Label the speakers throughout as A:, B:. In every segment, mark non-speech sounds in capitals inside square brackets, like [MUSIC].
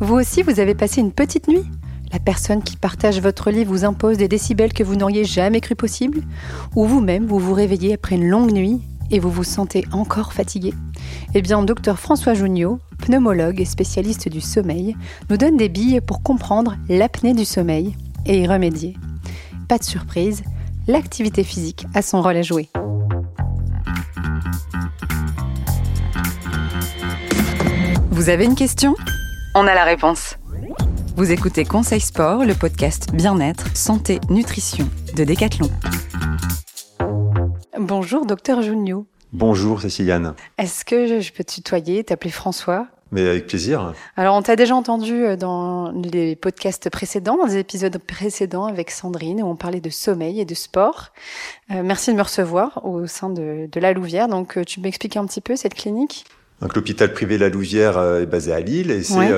A: Vous aussi, vous avez passé une petite nuit La personne qui partage votre lit vous impose des décibels que vous n'auriez jamais cru possible Ou vous-même, vous vous réveillez après une longue nuit et vous vous sentez encore fatigué Eh bien, docteur François Junio, pneumologue et spécialiste du sommeil, nous donne des billes pour comprendre l'apnée du sommeil et y remédier. Pas de surprise, l'activité physique a son rôle à jouer. Vous avez une question? On a la réponse. Vous écoutez Conseil Sport, le podcast Bien-être, Santé, Nutrition de Decathlon. Bonjour, docteur Junio.
B: Bonjour, Céciliane.
A: Est-ce que je peux te tutoyer, t'appeler François?
B: Mais avec plaisir.
A: Alors, on t'a déjà entendu euh, dans les podcasts précédents, dans les épisodes précédents avec Sandrine, où on parlait de sommeil et de sport. Euh, merci de me recevoir au sein de, de la Louvière. Donc, euh, tu m'expliques un petit peu cette clinique?
B: Donc l'hôpital privé La Louvière est basé à Lille et c'est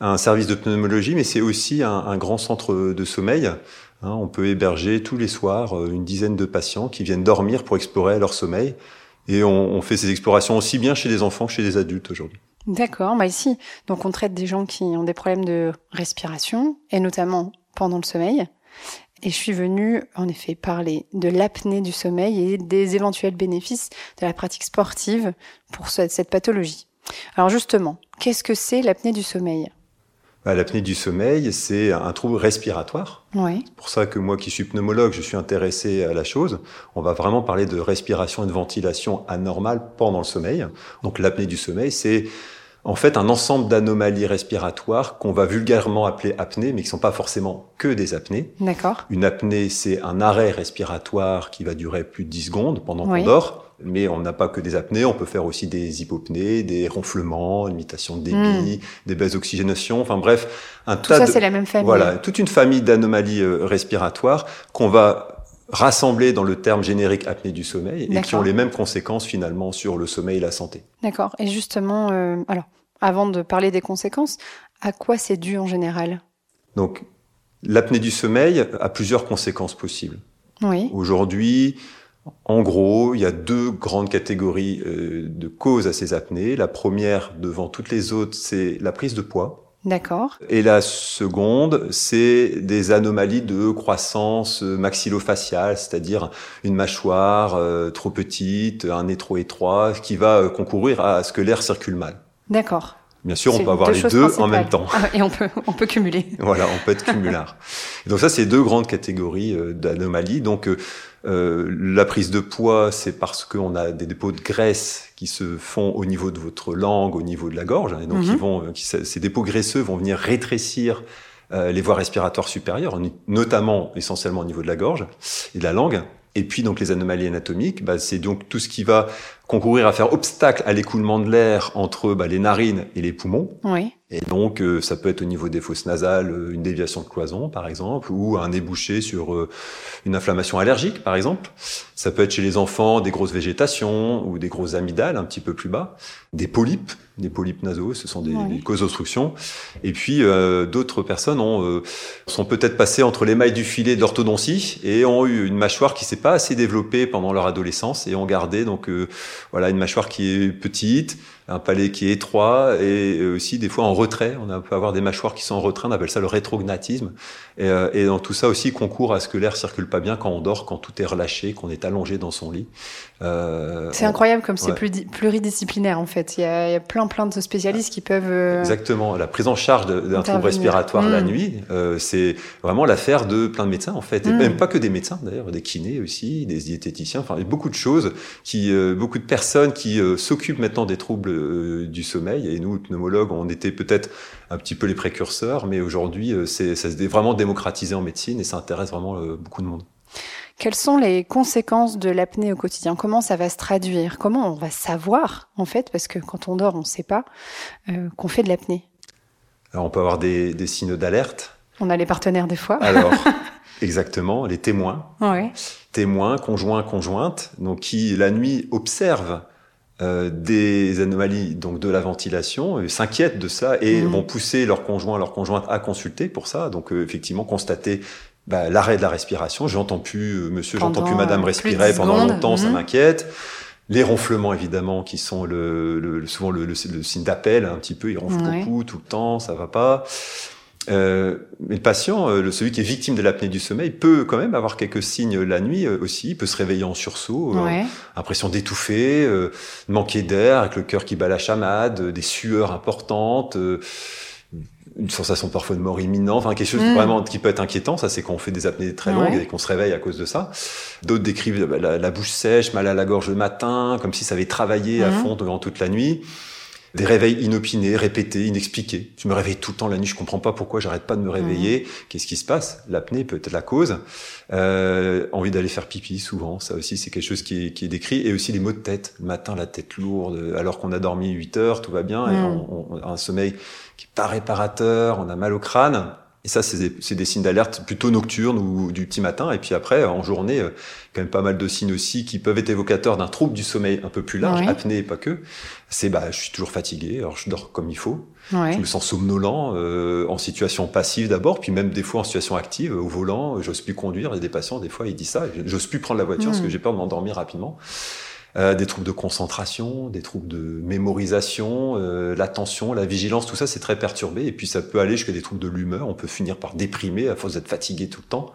B: un service de pneumologie, mais c'est aussi un, un, grand centre de sommeil. Hein, on peut héberger tous les soirs une dizaine de patients qui viennent dormir pour explorer leur sommeil. Et on, on fait ces explorations aussi bien chez les enfants que chez les adultes aujourd'hui.
A: D'accord, bah ici, donc on traite des gens qui ont des problèmes de respiration et notamment pendant le sommeil. Et je suis venue, en effet, parler de l'apnée du sommeil et des éventuels bénéfices de la pratique sportive pour cette pathologie. Alors justement, qu'est-ce que c'est l'apnée du sommeil?
B: Bah, L'apnée du sommeil, c'est un trouble respiratoire.
A: Oui.
B: C'est pour ça que moi qui suis pneumologue, je suis intéressé à la chose. On va vraiment parler de respiration et de ventilation anormale pendant le sommeil. Donc l'apnée du sommeil, c'est en fait un ensemble d'anomalies respiratoires qu'on va vulgairement appeler apnée, mais qui sont pas forcément que des apnées.
A: D'accord.
B: Une apnée, c'est un arrêt respiratoire qui va durer plus de 10 secondes pendant qu'on dort. Mais on n'a pas que des apnées, on peut faire aussi des hypopnées, des ronflements, une limitation de débit, hmm. des baisses d'oxygénation, enfin bref,
A: un Tout tas ça, c'est la même famille.
B: Voilà, toute une famille d'anomalies euh, respiratoires qu'on va rassemblés dans le terme générique apnée du sommeil et qui ont les mêmes conséquences finalement sur le sommeil et la santé.
A: D'accord. Et justement, euh, alors, avant de parler des conséquences, à quoi c'est dû en général?
B: Donc, l'apnée du sommeil a plusieurs conséquences possibles.
A: Oui.
B: Aujourd'hui, en gros, il y a deux grandes catégories euh, de causes à ces apnées. La première, devant toutes les autres, c'est la prise de poids.
A: D'accord.
B: Et la seconde, c'est des anomalies de croissance maxillofaciale, c'est-à-dire une mâchoire euh, trop petite, un nez trop étroit, qui va euh, concourir à ce que l'air circule mal.
A: D'accord.
B: Bien sûr, on peut avoir les deux en même temps.
A: Ah, et on peut, on peut cumuler. [LAUGHS]
B: voilà, on peut être cumulard. donc ça, c'est deux grandes catégories euh, d'anomalies. Donc euh, la prise de poids, c'est parce qu'on a des dépôts de graisse qui se font au niveau de votre langue, au niveau de la gorge, et donc ils mhm. vont, euh, ces dépôts graisseux vont venir rétrécir euh, les voies respiratoires supérieures, notamment essentiellement au niveau de la gorge et de la langue. Et puis donc les anomalies anatomiques, bah, c'est donc tout ce qui va concourir à faire obstacle à l'écoulement de l'air entre bah, les narines et les poumons.
A: Oui.
B: Et donc, euh, ça peut être au niveau des fosses nasales, euh, une déviation de cloison, par exemple, ou un débouché sur euh, une inflammation allergique, par exemple. Ça peut être chez les enfants des grosses végétations ou des grosses amygdales un petit peu plus bas, des polypes, des polypes nasaux, ce sont des, causes d'obstruction. Et puis, d'autres personnes ont, sont peut-être passées entre les mailles du filet d'orthodontie et ont eu une mâchoire qui s'est pas assez développée pendant leur adolescence et ont gardé donc voilà une mâchoire qui est petite, un palais qui est étroit et aussi des fois en retrait. On peut avoir des mâchoires qui sont en retrait, on appelle ça le rétrognatisme. Et, euh, et dans tout ça aussi concourt à ce que l'air circule pas bien quand on dort, quand tout est relâché, qu'on est allongé dans son lit.
A: Euh, c'est incroyable comme c'est pluridisciplinaire en fait. Il y, a, il y, a, plein plein de spécialistes qui peuvent. Euh,
B: Exactement. La prise en charge d'un trouble respiratoire la mmh. nuit, euh, c'est vraiment l'affaire de plein de médecins en fait, et mmh. même pas que des médecins d'ailleurs, des kinés aussi, des diététiciens. Enfin, il y a beaucoup de choses qui, beaucoup de personnes qui s'occupent maintenant des troubles euh, du sommeil. Et nous, pneumologues, on était peut-être un petit peu les précurseurs, mais aujourd'hui, euh, c'est ça s'est vraiment démocratisé en médecine et ça intéresse vraiment euh, beaucoup de monde.
A: Quelles sont les conséquences de l'apnée au quotidien? Comment ça va se traduire? Comment on va savoir, en fait, parce que quand on dort, on ne sait pas, qu'on fait de l'apnée
B: Alors, on peut avoir des, des signaux d'alerte.
A: On a les partenaires des fois.
B: Alors, [LAUGHS] exactement, les témoins.
A: Ouais.
B: Témoins, conjoints, conjointes, donc qui, la nuit, observent euh, des anomalies donc de la ventilation, euh, s'inquiètent de ça et mmh. vont pousser leur conjoint, leur conjointe à consulter pour ça. Donc euh, effectivement constater bah, l'arrêt de la respiration. J'entends plus monsieur, j'entends plus madame respirer pendant longtemps, ça mmh. m'inquiète. Les ronflements, évidemment, qui sont le, le souvent le, le, signe d'appel, un petit peu. Il ronfle beaucoup, tout le temps, ça va pas. Euh, mais le patient, euh, celui qui est victime de l'apnée du sommeil, peut quand même avoir quelques signes la nuit euh, aussi. Il peut se réveiller en sursaut, euh, impression d'étouffer, manquer d'air, avec le cœur qui bat la chamade, des sueurs importantes une sensation parfois de mort imminente, enfin quelque chose mm. vraiment qui peut être inquiétant. Ça, c'est quand on fait des apnées très longues et qu'on se réveille à cause de ça. D'autres décrivent bah, la, bouche sèche, mal à la gorge le matin, comme si ça avait travaillé à mm. fond durant toute la nuit. Des réveils inopinés, répétés, inexpliqués. Je me réveille tout le temps la nuit, je comprends pas pourquoi j'arrête pas de me réveiller. Mm. Qu'est-ce qui se passe? L'apnée peut être la cause. Euh, envie d'aller faire pipi souvent, ça aussi c'est quelque chose qui est, qui est, décrit. Et aussi les maux de tête. Le matin, la tête lourde, alors qu'on a dormi 8 heures, tout va bien, et on, on a un sommeil qui est pas réparateur, on a mal au crâne. Et ça, c'est des, des, signes d'alerte plutôt nocturnes ou du petit matin. Et puis après, en journée, euh, quand même pas mal de signes aussi qui peuvent être évocateurs d'un trouble du sommeil un peu plus large, apnée et pas que. C'est bah, je suis toujours fatigué, alors je dors comme il faut. Je me sens somnolent, euh, en situation passive d'abord, puis même des fois en situation active, au volant, j'ose plus conduire. Il y a des patients, des fois, ils disent ça, j'ose plus prendre la voiture parce que hmm. j'ai peur de m'endormir rapidement. Euh, des troubles de concentration, des troubles de mémorisation, euh, l'attention, la vigilance, tout ça c'est très perturbé. Et puis ça peut aller jusqu'à des troubles de l'humeur. On peut finir par déprimer à force d'être fatigué tout le temps.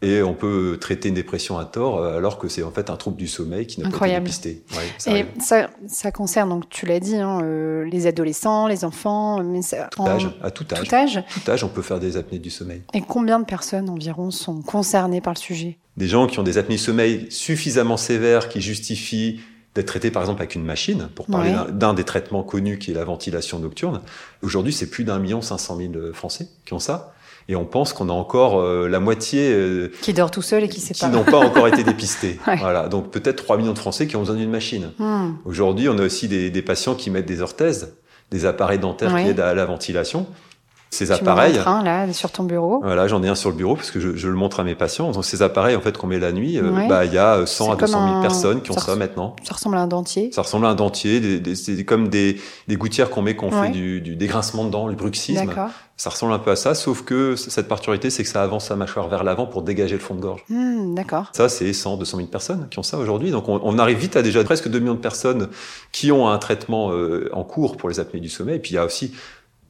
B: Et on peut traiter une dépression à tort euh, alors que c'est en fait un trouble du sommeil qui n'a pas été dépisté.
A: et ça, ça, concerne, donc tu l'as dit, hein, euh, les adolescents, les enfants, mais ça,
B: tout âge, à tout âge.
A: Tout âge.
B: Tout âge, on peut faire des apnées du sommeil.
A: Et combien de personnes environ sont concernées par le sujet?
B: Des gens qui ont des apnées du sommeil suffisamment sévères qui justifient d'être traités par exemple avec une machine, pour parler d'un des traitements connus qui est la ventilation nocturne. Aujourd'hui, c'est plus d'un million cinq cent mille Français qui ont ça et on pense qu'on a encore euh, la moitié
A: euh, qui dort tout seul et qui
B: qui n'ont pas encore été dépistés. [LAUGHS] Voilà, donc peut-être 3 millions de Français qui ont besoin d'une machine. Hmm. Aujourd'hui, on a aussi des, des, patients qui mettent des orthèses, des appareils dentaires qui aident à la ventilation. Ces appareils.
A: un là sur ton bureau.
B: Voilà, j'en ai un sur le bureau parce que je, je, le montre à mes patients. Donc ces appareils en fait qu'on met la nuit, euh, bah il y a 100 à 200 000 personnes qui ont ça, maintenant.
A: Ça ressemble à un dentier.
B: Ça ressemble à un dentier, c'est comme des, des gouttières qu'on met quand on fait du, du dégrincement de dents, le bruxisme. Ça ressemble un peu à ça, sauf que cette particularité, c'est que ça avance sa mâchoire vers l'avant pour dégager le fond de gorge.
A: Hmm, D'accord.
B: Ça, c'est 100, 200 000 personnes qui ont ça aujourd'hui. Donc, on, on, arrive vite à déjà presque 2 millions de personnes qui ont un traitement euh, en cours pour les apnées du sommeil. Et puis, il y a aussi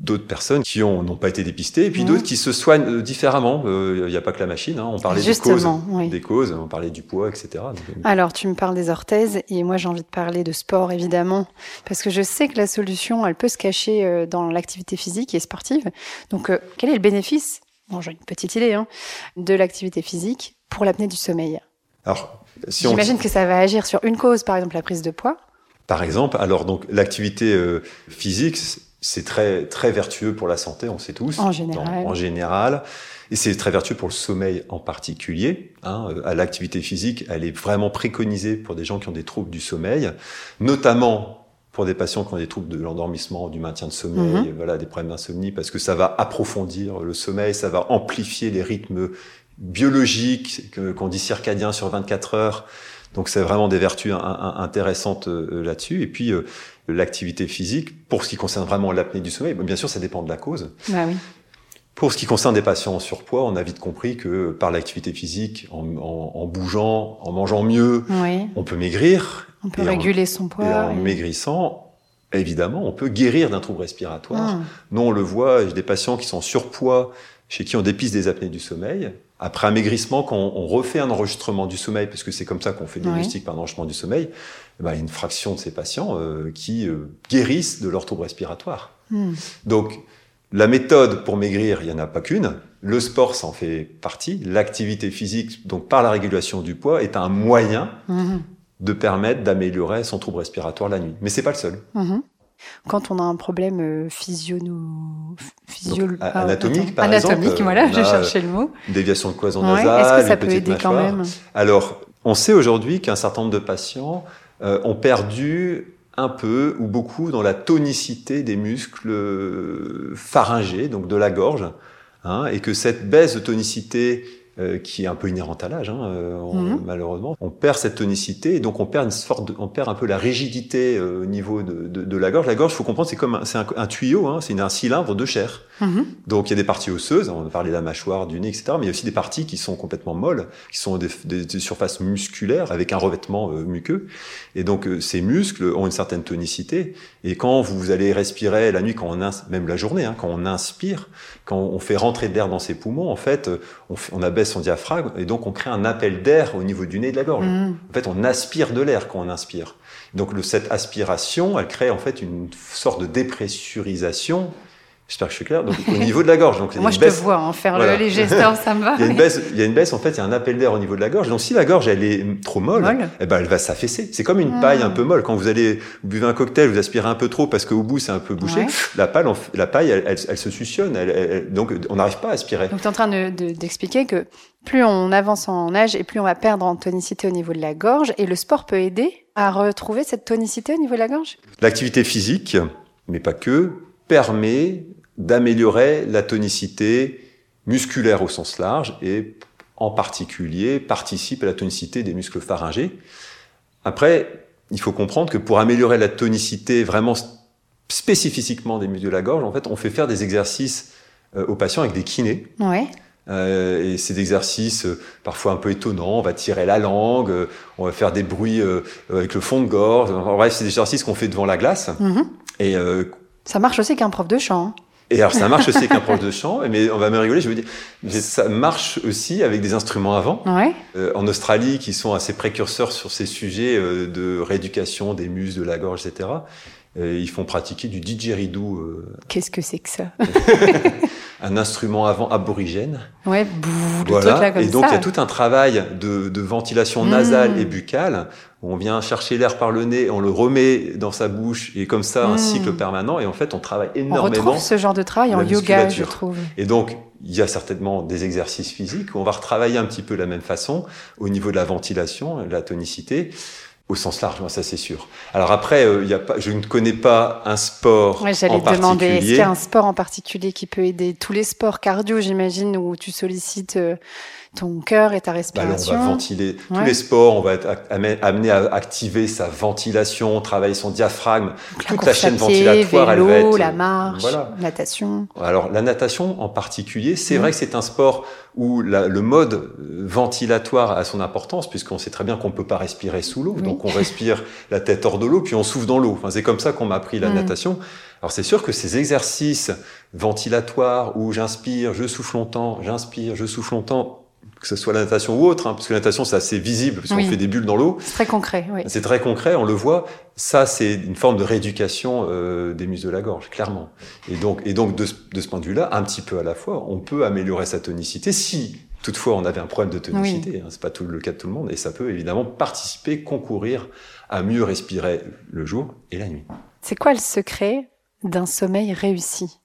B: d'autres personnes qui ont n'ont pas été dépistées et puis d'autres qui se soignent euh, différemment. Euh, il n'y a pas que la machine. Hein. On parlait des causes, des causes, on parlait du poids, etc. Euh,
A: Alors tu me parles des orthèses et moi j'ai envie de parler de sport évidemment parce que je sais que la solution elle peut se cacher dans l'activité physique et sportive. Donc quel est le bénéfice Bon, j'ai une petite idée hein, de l'activité physique pour l'apnée du sommeil? Alors, si j'imagine que ça va agir sur une cause, par exemple la prise de poids.
B: Par exemple, alors donc l'activité physique c'est très très vertueux pour la santé, on sait tous.
A: En général.
B: en général. Et c'est très vertueux pour le sommeil en particulier. Hein. À l'activité physique, elle est vraiment préconisée pour des gens qui ont des troubles du sommeil, notamment pour des patients qui ont des troubles de l'endormissement, du maintien de sommeil, mhm. voilà, des problèmes d'insomnie, parce que ça va approfondir le sommeil, ça va amplifier les rythmes biologiques qu'on dit circadiens sur 24 heures. Donc c'est vraiment des vertus intéressantes euh, là-dessus. Et puis euh, l'activité physique, pour ce qui concerne vraiment l'apnée du sommeil, bien sûr, ça dépend de la cause.
A: Bah oui.
B: Pour ce qui concerne des patients en surpoids, on a vite compris que par l'activité physique, en, en, en, bougeant, en mangeant mieux, on peut maigrir.
A: On peut réguler son poids. Et
B: en maigrissant, évidemment, on peut guérir d'un trouble respiratoire. Hum. Nous, on le voit, j'ai des patients qui sont en surpoids, chez qui on dépiste des apnées du sommeil. Après un maigrissement, quand on refait un enregistrement du sommeil, parce que c'est comme ça qu'on fait le diagnostic par un enregistrement du sommeil, eh ben, il y a une fraction de ces patients euh, qui euh, guérissent de leur trouble respiratoire. Hmm. Donc, la méthode pour maigrir, il n'y en a pas qu'une. Le sport, ça en fait partie. L'activité physique, donc par la régulation du poids, est un moyen hmm. de permettre d'améliorer son trouble respiratoire la nuit. Mais c'est pas le seul.
A: Hmm. Quand on a un problème euh, physio... physio...
B: anatomique, par
A: anatomique, exemple, voilà, j'ai cherché le mot.
B: déviation de cloison nasale,
A: Est-ce que ça peut aider quand même?
B: Alors, on sait aujourd'hui qu'un certain nombre de patients euh, ont perdu un peu ou beaucoup dans la tonicité des muscles euh, pharyngés, donc de la gorge, hein, et que cette baisse de tonicité euh, qui est un peu inhérente à l'âge, hein, mhm. malheureusement, on perd cette tonicité et donc on perd une sorte, on perd un peu la rigidité au niveau de, de, de, la gorge. La gorge, faut comprendre, c'est comme un, c'est un, tuyau, hein, c'est un cylindre de chair. Mhm. Donc il y a des parties osseuses, on a parlé de la mâchoire, du nez, etc. Mais il y a aussi des parties qui sont complètement molles, qui sont des, des, surfaces musculaires avec un revêtement euh, muqueux. Et donc euh, ces muscles ont une certaine tonicité. Et quand vous allez respirer la nuit, quand on même la journée, hein, quand on inspire, quand on fait rentrer de l'air dans ses poumons, en fait, on, on, abaisse son diaphragme et donc on crée un appel d'air au niveau du nez et de la gorge. Mhm. En fait, on aspire de l'air quand on inspire. Donc le, cette aspiration, elle crée en fait une sorte de dépressurisation J'espère que je suis clair. Donc, au niveau de la gorge. Donc,
A: Moi, je te vois en faire les gestes, ça me va.
B: il, y a une baisse, il y a une baisse, en fait, il y a un appel d'air au niveau de la gorge. Donc, si la gorge, elle est trop molle, Eh ben, elle va s'affaisser. C'est comme une ah. paille un peu molle. Quand vous allez, vous buvez un cocktail, vous aspirez un peu trop parce qu'au bout, c'est un peu bouché. La, paille, la paille, elle, elle, se suctionne. Elle, donc, on n'arrive pas à aspirer.
A: Donc, tu es en train d'expliquer de, que plus on avance en âge et plus on va perdre en tonicité au niveau de la gorge. Et le sport peut aider à retrouver cette tonicité au niveau de la gorge?
B: L'activité physique, mais pas que, permet d'améliorer la tonicité musculaire au sens large et en particulier participe à la tonicité des muscles pharyngés. Après, il faut comprendre que pour améliorer la tonicité vraiment spécifiquement des muscles de la gorge, en fait, on fait faire des exercices euh, aux patients avec des kinés.
A: Ouais.
B: Euh, et c'est des exercices euh, parfois un peu étonnants. On va tirer la langue, euh, on va faire des bruits avec le fond de gorge. En bref, c'est des exercices qu'on fait devant la glace.
A: Mm-hmm. Et ça marche aussi qu'un prof de chant. Hein.
B: Et alors ça marche aussi avec un prof de chant, mais on va me rigoler, je veux dire, ça marche aussi avec des instruments avant.
A: Ouais.
B: Euh, en Australie, qui sont assez précurseurs sur ces sujets euh, de rééducation des muscles, de la gorge, etc. Euh, ils font pratiquer du didgeridoo. Euh.
A: Qu'est-ce que c'est que ça? [LAUGHS]
B: Un instrument avant aborigène.
A: Ouais,
B: voilà. Là comme et donc il y a tout un travail de, de ventilation nasale mmh. et buccale on vient chercher l'air par le nez, on le remet dans sa bouche et comme ça un hmm. cycle permanent et en fait on travaille énormément. On
A: retrouve ce genre de travail en yoga, je trouve.
B: Et donc il y a certainement des exercices physiques où on va retravailler un petit peu de la même façon au niveau de la ventilation, de la tonicité. Au sens large, moi, ça c'est sûr. Alors après, euh, y a pas, je ne connais pas un sport ouais,
A: J'allais te demander, est-ce qu'il y a un sport en particulier qui peut aider? Tous les sports cardio, j'imagine, où tu sollicites euh, ton cœur et ta respiration.
B: Bah on va ventiler tous les sports, on va être amené à activer sa ventilation, travailler son diaphragme, toute la chaîne ventilatoire,
A: vélo,
B: elle va être
A: la marche, voilà. natation.
B: Alors la natation en particulier, c'est vrai que c'est un sport où la, le mode euh, ventilatoire a son importance puisqu'on sait très bien qu'on peut pas respirer sous l'eau, donc on respire [LAUGHS] la tête hors de l'eau puis on souffle dans l'eau. Enfin, c'est comme ça qu'on m'a appris la natation. Alors c'est sûr que ces exercices ventilatoires où j'inspire, je souffle longtemps, j'inspire, je souffle longtemps, que ce soit la natation ou autre, hein, parce que la natation c'est assez visible, parce qu'on fait des bulles dans l'eau.
A: C'est très concret, oui.
B: C'est très concret, on le voit. Ça, c'est une forme de rééducation euh, des muscles de la gorge, clairement. Et donc, et donc de, de ce point de vue-là, un petit peu à la fois, on peut améliorer sa tonicité si toutefois on avait un problème de tonicité. Hein, c'est pas tout le cas de tout le monde, et ça peut évidemment participer, concourir à mieux respirer le jour et la nuit.
A: C'est quoi le secret d'un sommeil réussi?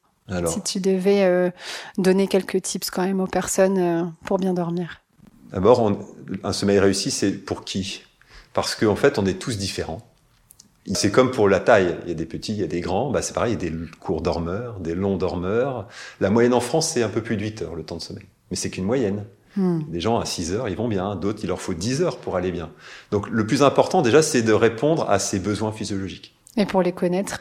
A: Si tu devais euh, donner quelques tips quand même aux personnes euh, pour bien dormir.
B: D'abord, un sommeil réussi, c'est pour qui? Parce qu'en en fait, on est tous différents. C'est comme pour la taille. Il y a des petits, il y a des grands. Bah, c'est pareil, il y a des courts dormeurs, des longs dormeurs. La moyenne en France, c'est un peu plus de 8 heures le temps de sommeil. Mais c'est qu'une moyenne. Hmm. Des gens à 6 heures, ils vont bien. D'autres, il leur faut 10 heures pour aller bien. Donc le plus important déjà, c'est de répondre à ces besoins physiologiques.
A: Et pour les connaître?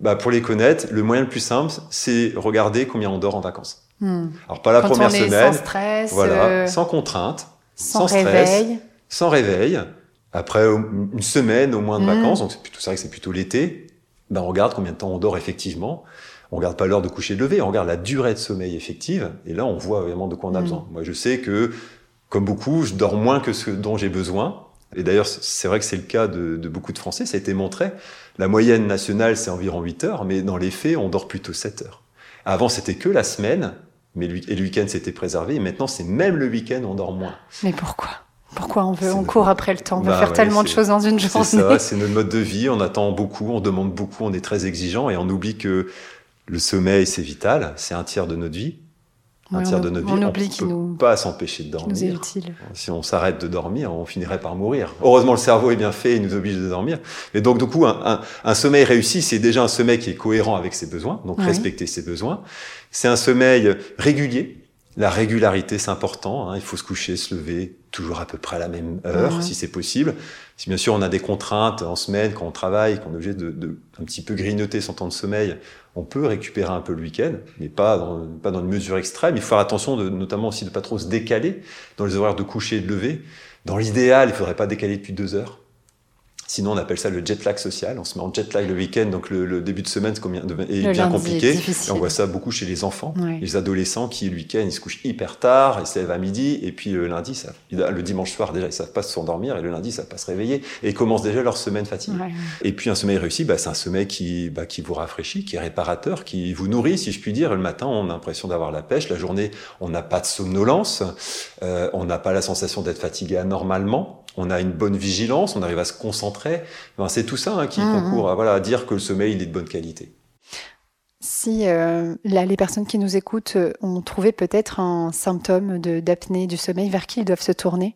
B: Bah, pour les connaître, le moyen le plus simple, c'est regarder combien on dort en vacances. Hmm. Alors pas la première semaine,
A: sans stress,
B: voilà, euh, sans contrainte, sans, sans réveil. sans réveil. Après une semaine au moins de hmm. vacances, donc c'est plutôt vrai que c'est plutôt l'été. Ben on regarde combien de temps on dort effectivement. On regarde pas l'heure de coucher de lever, on regarde la durée de sommeil effective. Et là, on voit vraiment de quoi on a hmm. besoin. Moi, je sais que, comme beaucoup, je dors moins que ce dont j'ai besoin. Et d'ailleurs, c'est vrai que c'est le cas de, de, beaucoup de Français, ça a été montré. La moyenne nationale, c'est environ 8 heures, mais dans les faits, on dort plutôt 7 heures. Avant, c'était que la semaine, mais le, et le week-end, c'était préservé. Et maintenant, c'est même le week-end, on dort moins.
A: Mais pourquoi? Pourquoi on veut, on court après le temps, on veut bah faire tellement de choses dans une journée.
B: C'est ça, c'est notre mode de vie, on attend beaucoup, on demande beaucoup, on est très exigeant et on oublie que le sommeil, c'est vital, c'est un tiers de notre vie un tiers de notre vie. On
A: qu'il nous
B: pas s'empêcher de dormir.
A: Nous est utile.
B: Si on s'arrête de dormir, on finirait par mourir. Heureusement, le cerveau est bien fait, il nous oblige de dormir. Mais donc, du coup, un, un, un sommeil réussi, c'est déjà un sommeil qui est cohérent avec ses besoins, donc respecter ses besoins. C'est un sommeil régulier. La régularité, c'est important. Hein. Il faut se coucher, se lever toujours à peu près à la même heure, si c'est possible. Si bien sûr on a des contraintes en semaine, quand on travaille, qu'on est obligé de, de un petit peu grignoter son temps de sommeil, on peut récupérer un peu le week-end, mais pas dans, pas dans une mesure extrême. Il faut faire attention, de, notamment aussi de pas trop se décaler dans les horaires de coucher et de lever. Dans l'idéal, il faudrait pas décaler depuis deux heures. Sinon, on appelle ça le jet lag social. On se met en jet lag le week-end, donc le, le début de semaine est bien
A: est
B: compliqué. Et on voit ça beaucoup chez les enfants,
A: Ouais.
B: les adolescents qui, le week-end, ils se couchent hyper tard, ils se lèvent à midi, et puis le lundi, ça, le dimanche soir, déjà, ils savent pas s'endormir, et le lundi, ils savent pas se réveiller, et ils commencent déjà leur semaine fatiguée.
A: Ouais.
B: Et puis un sommeil réussi, bah, c'est un sommeil qui, bah, qui vous rafraîchit, qui est réparateur, qui vous nourrit, si je puis dire. Le matin, on a l'impression d'avoir la pêche. La journée, on n'a pas de somnolence. Euh, on n'a pas la sensation d'être fatigué anormalement. On a une bonne vigilance. On arrive à se concentrer. Enfin, c'est tout ça hein, qui
A: Mhm.
B: concourt à, voilà, à dire que le sommeil il est de bonne qualité.
A: Si euh, là, les personnes qui nous écoutent euh, ont trouvé peut-être un symptôme de- d'apnée du sommeil, vers qui ils doivent se tourner?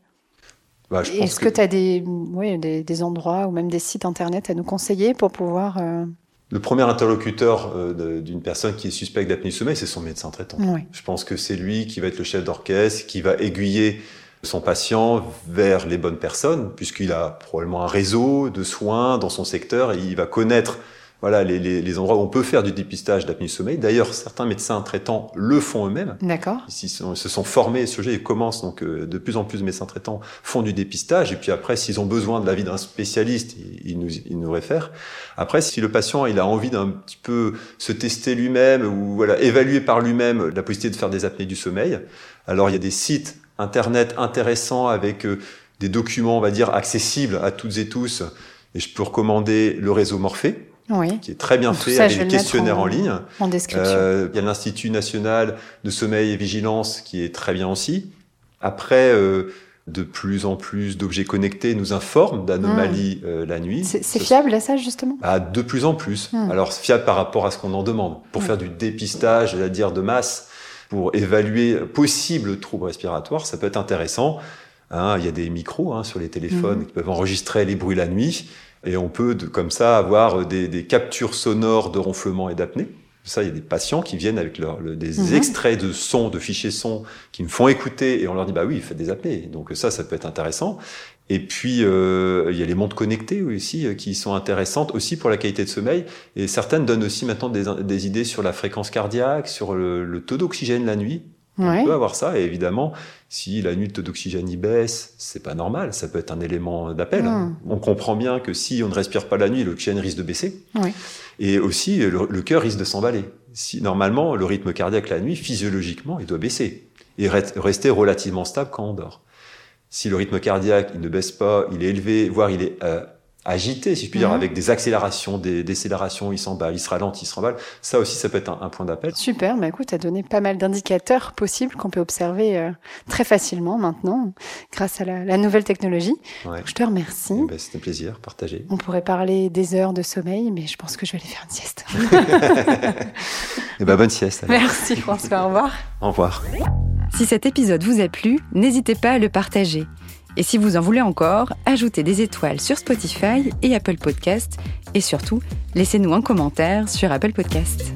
B: Bah,
A: Est-ce que tu as des, ouais, des, des endroits ou même des sites internet à nous conseiller pour pouvoir. euh,
B: Le premier interlocuteur euh, d'une personne qui est suspecte d'apnée du sommeil, c'est son médecin traitant. Je pense que c'est lui qui va être le chef d'orchestre, qui va aiguiller son patient vers les bonnes personnes, puisqu'il a probablement un réseau de soins dans son secteur et il va connaître voilà, les, les- les endroits où on peut faire du dépistage d'apnée du sommeil. D'ailleurs, certains médecins traitants le font eux-mêmes.
A: D'accord.
B: Ils se sont formés sur le sujet et commencent donc euh, de plus en plus de médecins traitants font du dépistage et puis après s'ils ont besoin de l'avis d'un spécialiste ils, ils nous, ils nous réfèrent. Après si le patient il a envie d'un petit peu se tester lui-même ou voilà évaluer par lui-même la possibilité de faire des apnées du sommeil, alors il y a des sites internet intéressants avec euh, des documents on va dire accessibles à toutes et tous et je peux recommander le réseau Morphée
A: Oui,
B: qui est très bien fait
A: ça,
B: avec des questionnaires
A: en-
B: en ligne.
A: en description.
B: Euh, il y a l'Institut national de sommeil et vigilance qui est très bien aussi. Après, euh, de plus en plus d'objets connectés nous informent d'anomalies euh, la nuit.
A: c'est c'est
B: Ce-
A: fiable, ça, justement?
B: Ah, De plus en plus.
A: Hmm.
B: Alors, fiable par rapport à ce qu'on en demande. Pour
A: Hmm.
B: faire du dépistage, à dire de masse, pour évaluer possible troubles respiratoires, ça peut être intéressant. Hein, il y a des micros hein, sur les téléphones
A: Mhm.
B: qui peuvent enregistrer les bruits la nuit. Et on peut, de- comme ça, avoir des, des captures sonores de ronflement et d'apnée. Ça, il y a des patients qui viennent avec leur, le- des
A: Mhm.
B: extraits de sons, de fichiers sons, qui me font écouter, et on leur dit, bah oui, faites des apnées. Donc ça, ça peut être intéressant. Et puis, euh, il y a les montres connectées aussi, euh, qui sont intéressantes aussi pour la qualité de sommeil. Et certaines donnent aussi maintenant des, des idées sur la fréquence cardiaque, sur le, le taux d'oxygène la nuit.
A: Ouais.
B: On peut avoir ça, et évidemment, si la nuit le taux d'oxygène y baisse, c'est pas normal, ça peut être un élément d'appel.
A: Mm.
B: On comprend bien que si on ne respire pas la nuit, l'oxygène risque de baisser.
A: Oui.
B: Et aussi, le, le cœur risque de s'emballer. Si, normalement, le rythme cardiaque la nuit, physiologiquement, il doit baisser et re- rester relativement stable quand on dort. Si le rythme cardiaque, il ne baisse pas, il est élevé, voire il est euh, agité, si je puis dire,
A: Mhm.
B: avec des accélérations, des décélérations, il s'emballe, il se ralentit, il se remballe, ça aussi, ça peut être un, un point d'appel.
A: Super, bah écoute, tu as donné pas mal d'indicateurs possibles qu'on peut observer euh, très facilement maintenant grâce à la, la nouvelle technologie.
B: Ouais.
A: Je te remercie.
B: Eh ben, C'était un plaisir, partagé.
A: On pourrait parler des heures de sommeil, mais je pense que je vais aller faire une sieste. [LAUGHS]
B: Eh ben, bonne sieste. alors.
A: Merci François, au revoir.
B: Au revoir.
C: Si cet épisode vous a plu, n'hésitez pas à le partager. Et si vous en voulez encore, ajoutez des étoiles sur Spotify et Apple Podcast. Et surtout, laissez-nous un commentaire sur Apple Podcast.